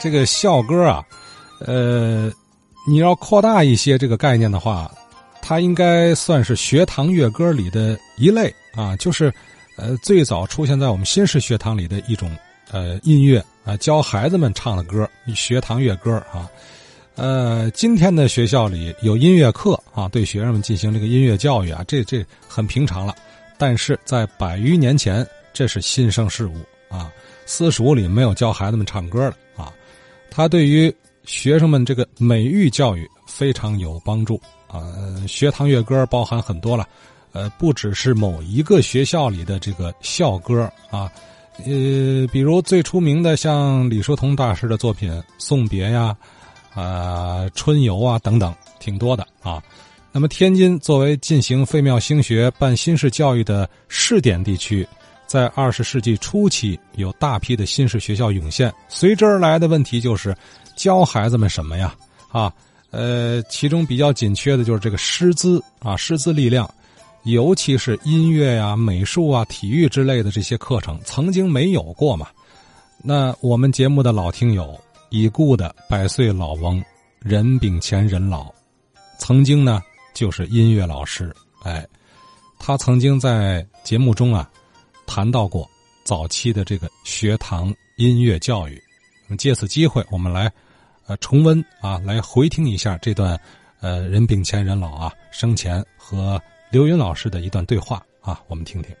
这个校歌啊，呃，你要扩大一些这个概念的话，它应该算是学堂乐歌里的一类啊，就是呃最早出现在我们新式学堂里的一种呃音乐啊，教孩子们唱的歌，学堂乐歌啊。呃，今天的学校里有音乐课啊，对学生们进行这个音乐教育啊，这这很平常了。但是在百余年前，这是新生事物啊。私塾里没有教孩子们唱歌的他对于学生们这个美育教育非常有帮助啊。学堂乐歌包含很多了，呃，不只是某一个学校里的这个校歌啊，呃，比如最出名的像李叔同大师的作品《送别》呀。啊，春游啊，等等，挺多的啊。那么，天津作为进行废庙兴学、办新式教育的试点地区，在二十世纪初期有大批的新式学校涌现，随之而来的问题就是教孩子们什么呀？啊，呃，其中比较紧缺的就是这个师资啊，师资力量，尤其是音乐呀、美术啊、体育之类的这些课程，曾经没有过嘛。那我们节目的老听友。已故的百岁老翁任秉乾任老，曾经呢就是音乐老师。哎，他曾经在节目中啊谈到过早期的这个学堂音乐教育。那么借此机会，我们来呃重温啊，来回听一下这段呃任炳乾任老啊生前和刘云老师的一段对话啊，我们听听。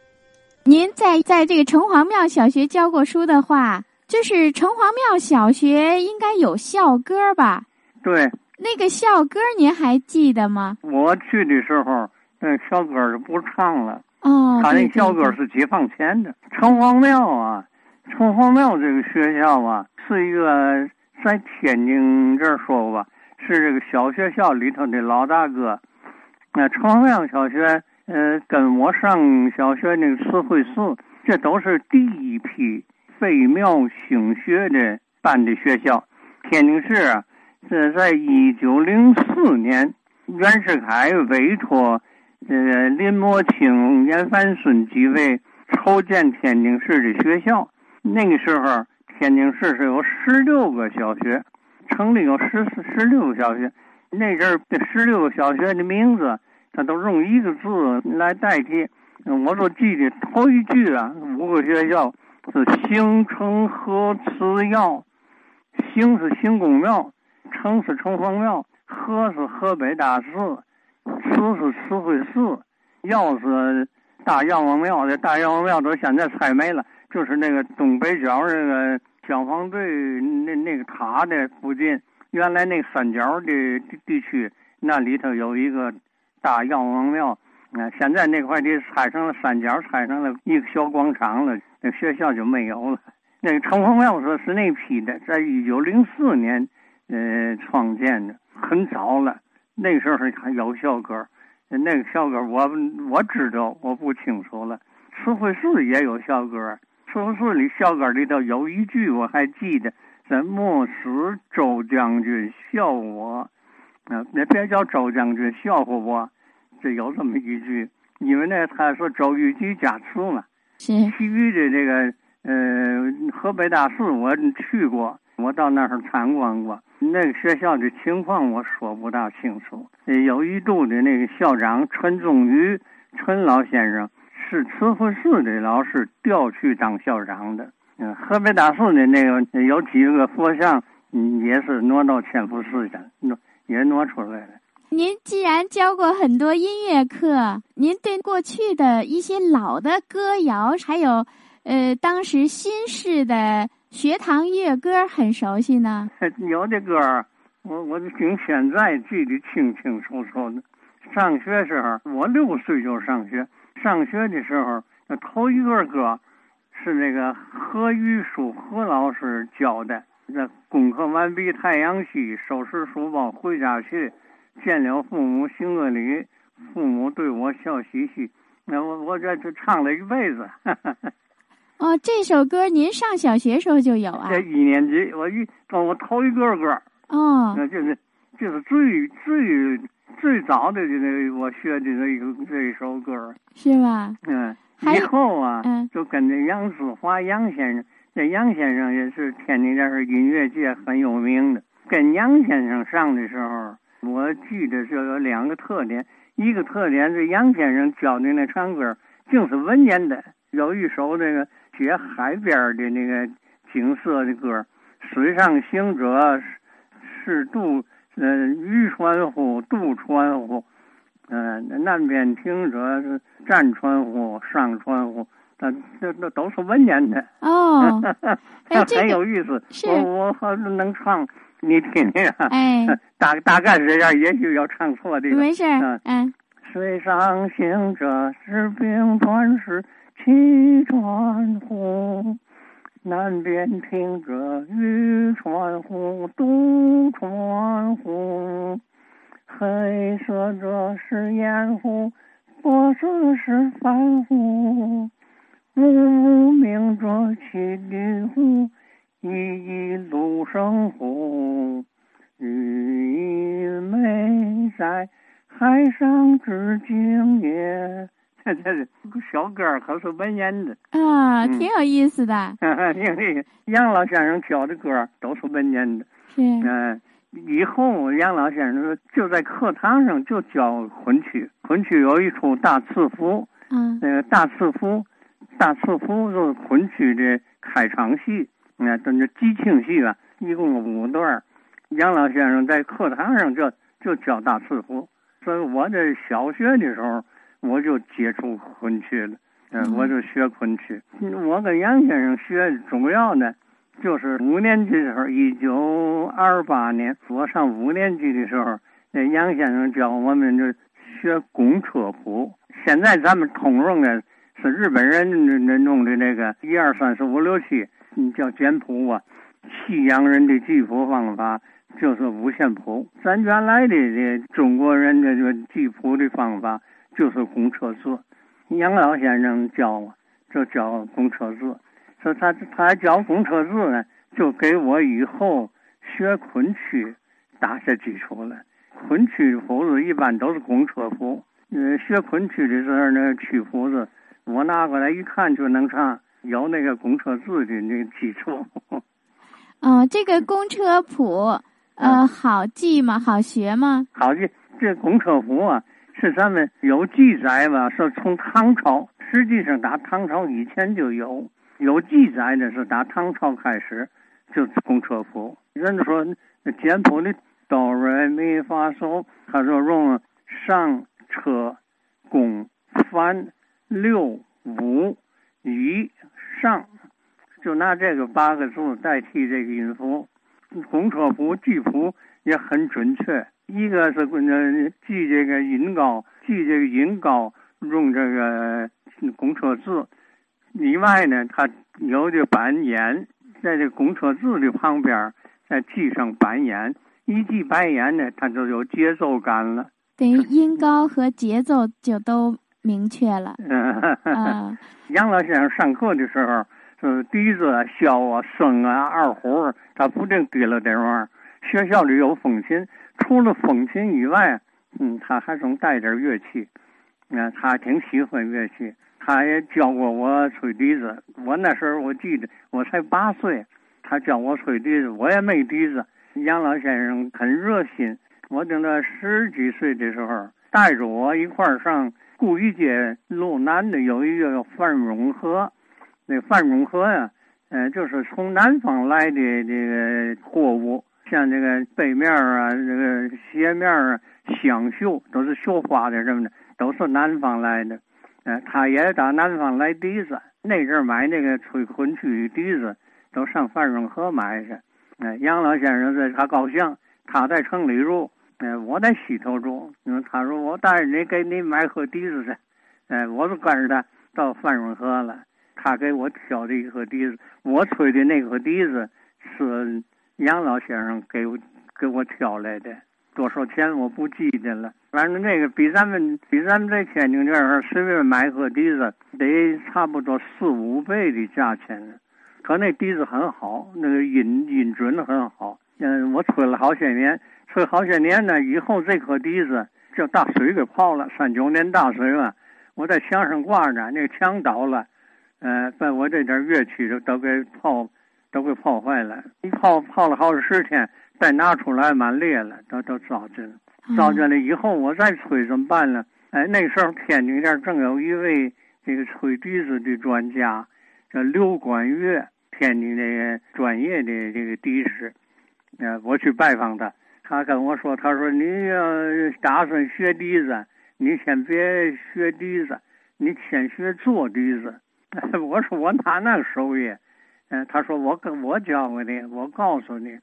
您在在这个城隍庙小学教过书的话。就是城隍庙小学应该有校歌吧？对，那个校歌您还记得吗？我去的时候，那校歌就不唱了。哦，他那校歌是解放前的。城隍庙啊，城隍庙这个学校啊，是一个在天津这儿说吧，是这个小学校里头的老大哥。那城隍庙小学，呃，跟我上小学那个慈惠寺，这都是第一批。废庙兴学的办的学校，天津市啊，这在一九零四年，袁世凯委托呃林默卿、严范孙几位筹建天津市的学校。那个时候，天津市是有十六个小学，城里有十四十六个小学。那阵儿这十六个小学的名字，他都用一个字来代替。我说记得头一句啊，五个学校。是兴城河慈耀，兴是兴公庙，城是城隍庙，河是河北大寺，慈是慈惠寺，药是大药王庙。这大药王庙都现在拆没了，就是那个东北角那个消防队那那个塔的附近，原来那三角的地区，那里头有一个大药王庙。啊，现在那块地拆成了三角，拆成了一个小广场了。那学校就没有了。那个城隍庙说是那批的，在一九零四年，呃，创建的，很早了。那时候还有校歌，那个校歌我我知道，我不清楚了。慈惠寺也有校歌，慈惠寺里校歌里头有一句我还记得：“在莫使周将军笑我。”啊，那别叫周将军笑话我。这有这么一句，因为呢，他说周瑜吉家祠嘛。是。其余的这个，呃，河北大寺我去过，我到那儿参观过。那个学校的情况我说不大清楚。有一度的那个校长陈宗宇陈老先生是慈福寺的老师调去当校长的。嗯，河北大寺的那个有几个佛像，也是挪到千佛寺去，挪也挪出来了。您既然教过很多音乐课，您对过去的一些老的歌谣，还有，呃，当时新式的学堂乐歌很熟悉呢？有的歌，我我听现在记得清清楚楚的。上学时候，我六岁就上学。上学的时候，那头一个歌是那个何玉书何老师教的。那功课完毕，太阳西，收拾书包回家去。见了父母行个礼，父母对我笑嘻嘻。那我我这就唱了一辈子。哦，这首歌您上小学时候就有啊？在一年级，我一我头一个歌。哦。那就是就是最最最早的这个我学的这一个这一首歌。是吧？嗯。以后啊，嗯，就跟着杨子华杨先生这杨先生也是天津这是音乐界很有名的。跟杨先生上的时候，我记得就有两个特点，一个特点是杨先生教的那唱歌净是文言的，有一首那个写海边的那个景色的歌，水上行者是渡，呃，渔船乎，渡船乎，嗯，南边听着是站船乎，上船乎。那这那都是文言的哦，哎，很有意思。我我好像能唱，你听听。哎，大大概这样，也许要唱错的。没事。嗯。水上行者，是兵船是汽船呼，南边停着渔船呼，渡船呼，黑色这是盐湖，白色是帆湖。无名着七里湖，一一路生湖。玉梅在海上织锦也。这这小歌可是文言的啊，挺有意思的。因为杨老先生教的歌都是文言的。是。嗯，以后杨老先生说就在课堂上就教昆曲，昆曲有一出大赐福。嗯。那个大赐福。大赐福就是昆曲的开场戏，你看，这激情戏啊，一共五段。杨老先生在课堂上就就教大赐福，所以我在小学的时候我就接触昆曲了，嗯，我就学昆曲。我跟杨先生学主要呢，就是五年级的时候，一九二八年我上五年级的时候，那杨先生教我们就学公车谱。现在咱们通用的。是日本人那弄的那个一二三四五六七，叫简谱啊。西洋人的记谱方法就是五线谱，咱原来的这中国人的这个记谱的方法就是公车字。杨老先生教我，就教公车字。说他他教公车字呢，就给我以后学昆曲打下基础了。昆曲谱子一般都是公车谱，呃，学昆曲的时候呢，曲谱子。我拿过来一看就能唱，有那个公车字的那个基础。哦，这个公车谱，呃，好记吗？好学吗？好记。这公车谱啊，是咱们有记载吧？是从唐朝，实际上打唐朝以前就有，有记载的是打唐朝开始就是公车谱。人家说简谱的哆来咪发嗦，他说用上车公翻。六五一上，就拿这个八个字代替这个音符。公车谱记谱也很准确，一个是呃记这个音高，记这个音高用这个公车字。另外呢，它有的板眼，在这公车字的旁边再记上板眼。一记板眼呢，它就有节奏感了。等于音高和节奏就都。明确了。嗯，杨老先生上课的时候，是笛子、啊箫啊、笙啊、二胡，他不定提了这玩意儿。学校里有风琴，除了风琴以外，嗯，他还总带点乐器。嗯，他挺喜欢乐器，他也教过我吹笛子。我那时候我记得我才八岁，他教我吹笛子，我也没笛子。杨老先生很热心，我等到十几岁的时候，带着我一块儿上。故意街路南的有一个范永河，那范永河呀，嗯，就是从南方来的这个货物，像这个背面啊、这个鞋面啊、湘绣都是绣花的什么的，都是南方来的。嗯，他也打南方来笛子，那阵买那个吹昆曲的笛子，都上范永河买去。嗯，杨老先生在他高兴，他在城里住。嗯，我在西头住。嗯，他说我带着你给你买盒笛子去。哎，我就跟着他到范润河了。他给我挑的一盒笛子，我吹的那盒笛子是杨老先生给我给我挑来的。多少钱我不记得了，反正那个比咱们比咱们在天津这儿随便买个笛子得差不多四五倍的价钱呢。可那笛子很好，那个音音准很好。嗯，我吹了好些年。吹好些年呢，以后这颗笛子叫大水给泡了。三九年大水嘛，我在墙上挂着，那墙倒了，呃，把我这点乐器都都给泡，都给泡坏了。一泡泡了好几十天，再拿出来满裂了，都都糟践了。糟践了以后，我再吹怎么办呢？哎，那时候天津这儿正有一位这个吹笛子的专家，叫刘管乐，天津这个专业的这个笛师。呃，我去拜访他，他跟我说：“他说你要打算学笛子，你先别学笛子，你先学做笛子。”我说：“我哪那手艺？”嗯，他说：“我跟我教给你，我告诉你，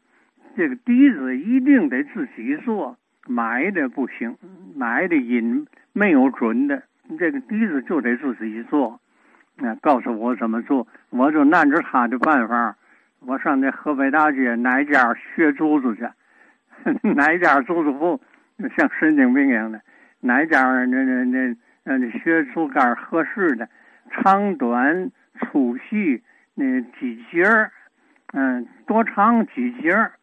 这个笛子一定得自己做，买的不行，买的音没有准的。这个笛子就得自己做。”啊，告诉我怎么做，我就按着他的办法。我上那河北大街哪家学竹子去？哪家竹子铺像神经病一样的？哪家那那那那学竹竿合适的？长短粗细那几节儿？嗯，多长几节儿？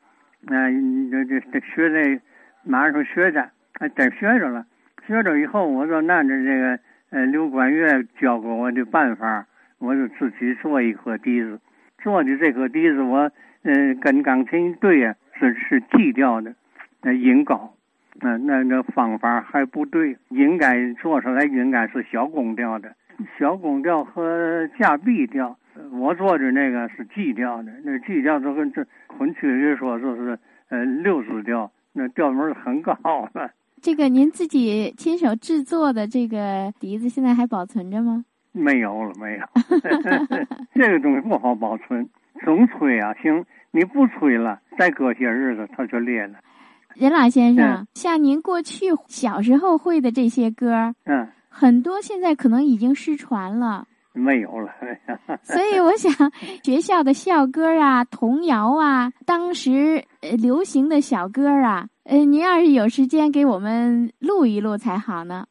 嗯，这这这学这马上学着，还真学着了。学着以后，我就按着这个呃刘管乐教给我的办法，我就自己做一颗笛子。做的这颗笛子，我嗯跟钢琴一对呀，是是 G 调的，那音高，嗯那那方法还不对，应该做出来应该是小宫调的，小宫调和加 B 调，我做的那个是 G 调的，那 G 调就跟这昆曲里说就是呃六十调，那调门很高了。这个您自己亲手制作的这个笛子，现在还保存着吗？没有了，没有。这个东西不好保存，总吹啊，行，你不吹了，再隔些日子它就裂了。任老先生，像您过去小时候会的这些歌，嗯，很多现在可能已经失传了，没有了。所以我想，学校的校歌啊、童谣啊，当时流行的小歌啊，呃，您要是有时间给我们录一录才好呢。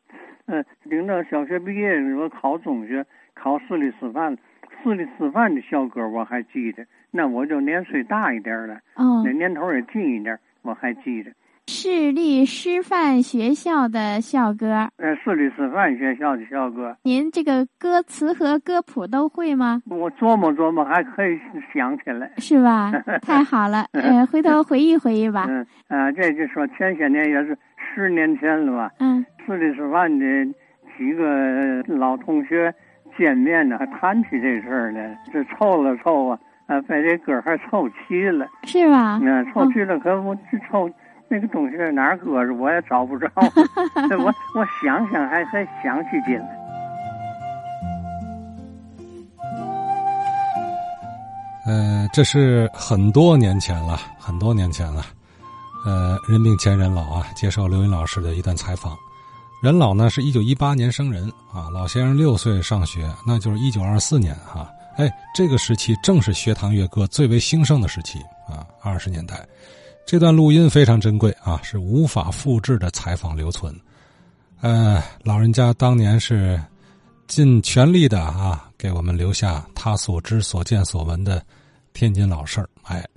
嗯，领到小学毕业，我考中学，考市里师范，市里师范的校歌我还记得。那我就年岁大一点了，哦，那年头也近一点，我还记得。市立师范学校的校歌，呃，市立师范学校的校歌。您这个歌词和歌谱都会吗？我琢磨琢磨，还可以想起来。是吧？太好了，呃，回头回忆回忆吧。嗯啊，这就说前些年也是十年前了吧？嗯。市里师范的几个老同学见面呢，还谈起这事儿呢。这凑了凑啊，啊，把这歌还凑齐了。是吧？嗯，凑齐了，可我这凑那个东西在哪儿搁着，我也找不着。我我想想，还还想起劲来。呃，这是很多年前了，很多年前了。呃，人命前人老啊，接受刘云老师的一段采访。任老呢是一九一八年生人啊，老先生六岁上学，那就是一九二四年哈。哎，这个时期正是学堂乐歌最为兴盛的时期啊，二十年代。这段录音非常珍贵啊，是无法复制的采访留存。呃，老人家当年是尽全力的啊，给我们留下他所知所见所闻的天津老事儿。哎，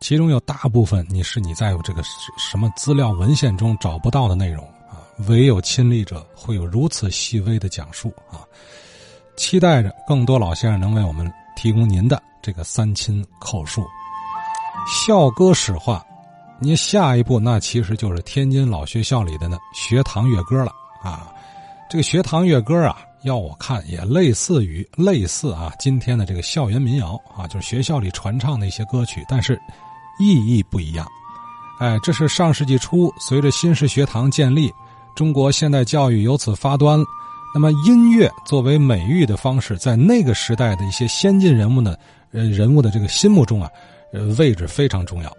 其中有大部分你是你在这个什么资料文献中找不到的内容啊。唯有亲历者会有如此细微的讲述啊！期待着更多老先生能为我们提供您的这个三亲口述校歌史话。你下一步那其实就是天津老学校里的呢学堂乐歌了啊！这个学堂乐歌啊，要我看也类似于类似啊今天的这个校园民谣啊，就是学校里传唱的一些歌曲，但是意义不一样。哎，这是上世纪初随着新式学堂建立。中国现代教育由此发端，那么音乐作为美育的方式，在那个时代的一些先进人物的呃人物的这个心目中啊，呃位置非常重要。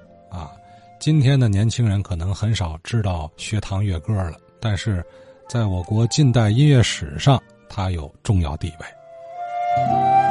今天的年轻人可能很少知道学堂乐歌了，但是在我国近代音乐史上，它有重要地位。